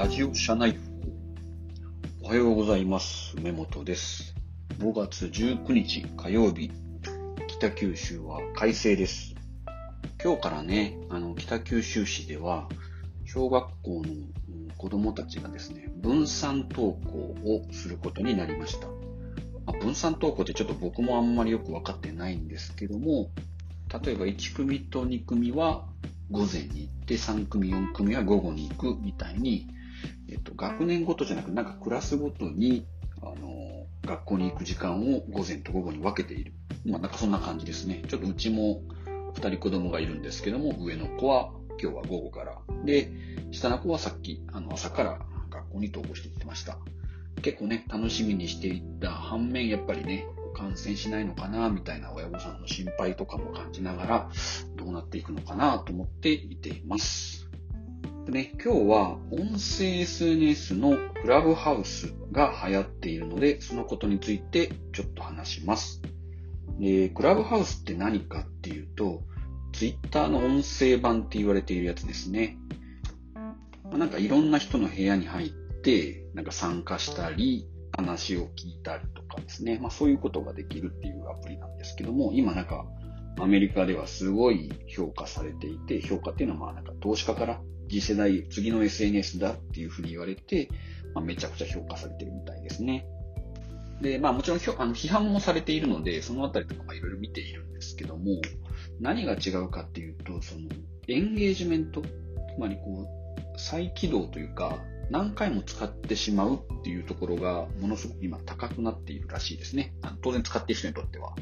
ラジオ社内おはようございます。梅本です。5月19日火曜日、北九州は快晴です。今日からね、あの、北九州市では、小学校の子供たちがですね、分散登校をすることになりました。まあ分散登校ってちょっと僕もあんまりよくわかってないんですけども、例えば1組と2組は午前に行って、3組、4組は午後に行くみたいに、えっと、学年ごとじゃなく、なんかクラスごとに、あの、学校に行く時間を午前と午後に分けている。まあ、なんかそんな感じですね。ちょっとうちも2人子供がいるんですけども、上の子は今日は午後から。で、下の子はさっき、あの、朝から学校に登校していってました。結構ね、楽しみにしていった反面、やっぱりね、感染しないのかな、みたいな親御さんの心配とかも感じながら、どうなっていくのかなと思って見ています。ね、今日は音声 SNS のクラブハウスが流行っているので、そのことについてちょっと話します。で、クラブハウスって何かっていうと、Twitter の音声版って言われているやつですね。まあなんかいろんな人の部屋に入って、なんか参加したり、話を聞いたりとかですね。まあそういうことができるっていうアプリなんですけども、今なんかアメリカではすごい評価されていて、評価っていうのはまあなんか投資家から次世代、次の SNS だっていうふうに言われて、まあ、めちゃくちゃ評価されてるみたいですね。で、まあもちろんひょあの批判もされているので、そのあたりとかいろいろ見ているんですけども、何が違うかっていうと、そのエンゲージメント、つまりこう、再起動というか、何回も使ってしまうっていうところがものすごく今高くなっているらしいですね。あの当然使っている人にとっては。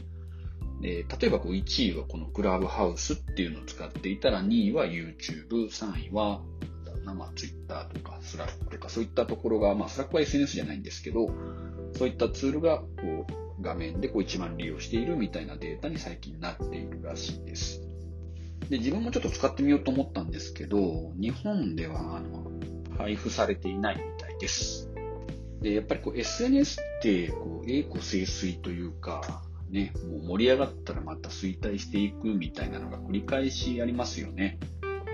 で例えばこう1位はこのクラブハウスっていうのを使っていたら2位は YouTube、3位はまあ Twitter とか Slack とかそういったところが、まあ Slack は SNS じゃないんですけど、そういったツールがこう画面でこう一番利用しているみたいなデータに最近なっているらしいです。で、自分もちょっと使ってみようと思ったんですけど、日本ではあの配布されていないみたいです。で、やっぱりこう SNS ってこう栄枯盛衰というか、ね、もう盛り上がったらまた衰退していくみたいなのが繰り返しありますよね。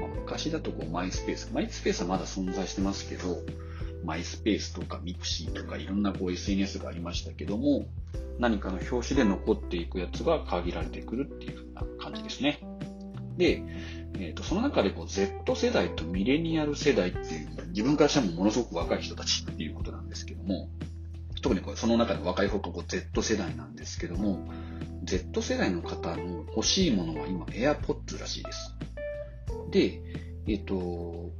まあ、昔だとこう MySpace、MySpace はまだ存在してますけど、 MySpace とか mixi とかいろんなこう SNS がありましたけども、何かの拍子で残っていくやつが限られてくるっていう風な感じですね。で、えー、とその中でこう Z 世代とミレニアル世代っていう、自分からしてもものすごく若い人たちっていうことなんですけども、特にこれその中で若い方が Z 世代なんですけども、Z 世代の方の欲しいものは今 AirPods らしいです。で、えっ、と、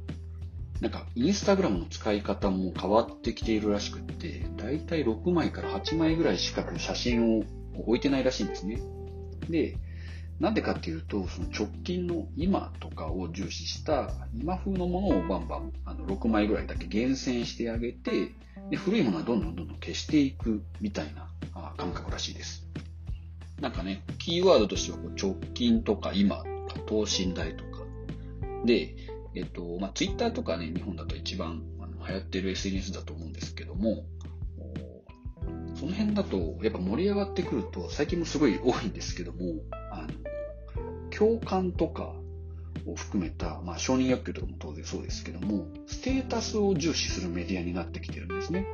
なんかインスタグラムの使い方も変わってきているらしくって、だいたい6枚から8枚ぐらいしか写真を置いてないらしいんですね。で、なんでかっていうと、その直近の今とかを重視した今風のものをバンバンあの6枚ぐらいだけ厳選してあげて、で古いものはどんどんどんどん消していくみたいなあ感覚らしいです。なんかね、キーワードとしてはこう直近とか今とか等身大とか。で、えっと、まあ、Twitter とかね、日本だと一番あの流行ってる SNS だと思うんですけども、その辺だとやっぱ盛り上がってくると、最近もすごい多いんですけども、共感とかを含めた、まあ、承認欲求とかも当然そうですけども、ステータスを重視するメディアになってきてるんですね。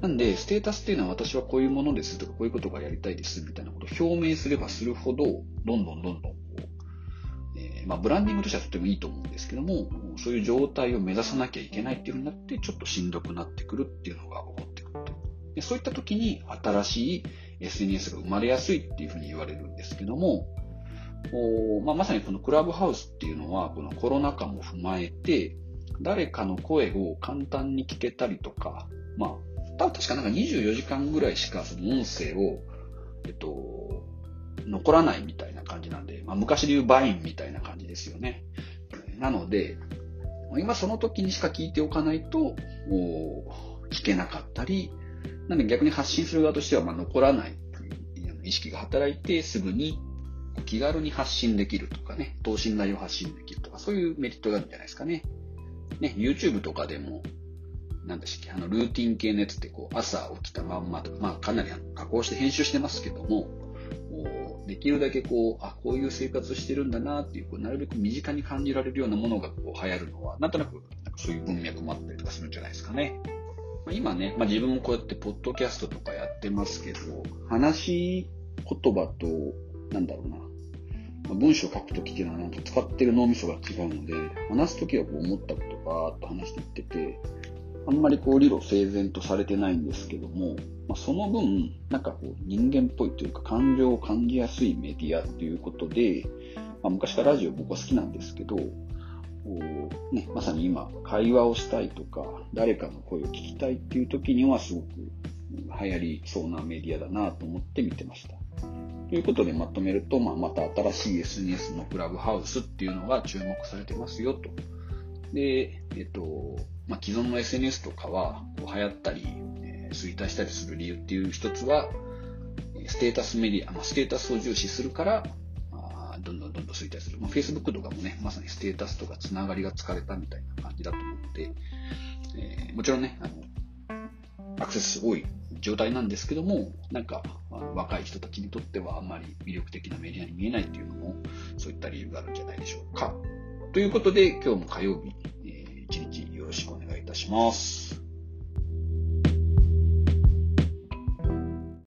なんで、ステータスっていうのは私はこういうものですとか、こういうことがやりたいですみたいなことを表明すればするほど、どんどんどんどん、えーまあ、ブランディングとしてはとてもいいと思うんですけども、そういう状態を目指さなきゃいけないっていうふうになって、ちょっとしんどくなってくるっていうのが起こってくると。でそういった時に新しい SNS が生まれやすいっていうふうに言われるんですけども、おまあ、まさにこのクラブハウスっていうのは、このコロナ禍も踏まえて、誰かの声を簡単に聞けたりとか、まあ、多分確かなんか24時間ぐらいしかその音声を、えっと、残らないみたいな感じなんで、まあ、昔で言うバインみたいな感じですよね。なので、今その時にしか聞いておかないと、聞けなかったり、なんで逆に発信する側としてはまあ残らない意識が働いてすぐに気軽に発信できるとかね、等身大を発信できるとか、そういうメリットがあるんじゃないですかね。ね、YouTube とかでも、なんでしたっけ、あの、ルーティン系のやつってこう、朝起きたまんまとか、まあかなり加工して編集してますけども、できるだけこう、あ、こういう生活してるんだなっていう、こうなるべく身近に感じられるようなものがこう流行るのは、なんとなくそういう文脈もあったりとかするんじゃないですかね。まあ、今ね、まあ、自分もこうやってポッドキャストとかやってますけど、話し言葉と、なんだろうな、文章を書くときっていうのはなんか使ってる脳みそが違うので、話すときはこう思ったことばーっと話していってて、あんまりこう理路整然とされてないんですけども、まあ、その分、なんかこう人間っぽいというか感情を感じやすいメディアっていうことで、まあ、昔からラジオ僕は好きなんですけど、ね、まさに今、会話をしたいとか、誰かの声を聞きたいっていう時にはすごく流行りそうなメディアだなと思って見てました。ということでまとめると、まあ、また新しい SNS のクラブハウスっていうのが注目されてますよと。で、えっと、まあ、既存の SNS とかはこう流行ったり、えー、衰退したりする理由っていう一つは、ステータスメディア、まあ、ステータスを重視するから、あどんどんどんどん衰退する。まあ、Facebook とかもね、まさにステータスとかつながりが疲れたみたいな感じだと思って、えー、もちろんね、あの、アクセス多い状態なんですけども、なんか、若い人たちにとってはあんまり魅力的なメディアに見えないっていうのも、そういった理由があるんじゃないでしょうか。ということで、今日も火曜日、えー、一日よろしくお願いいたします。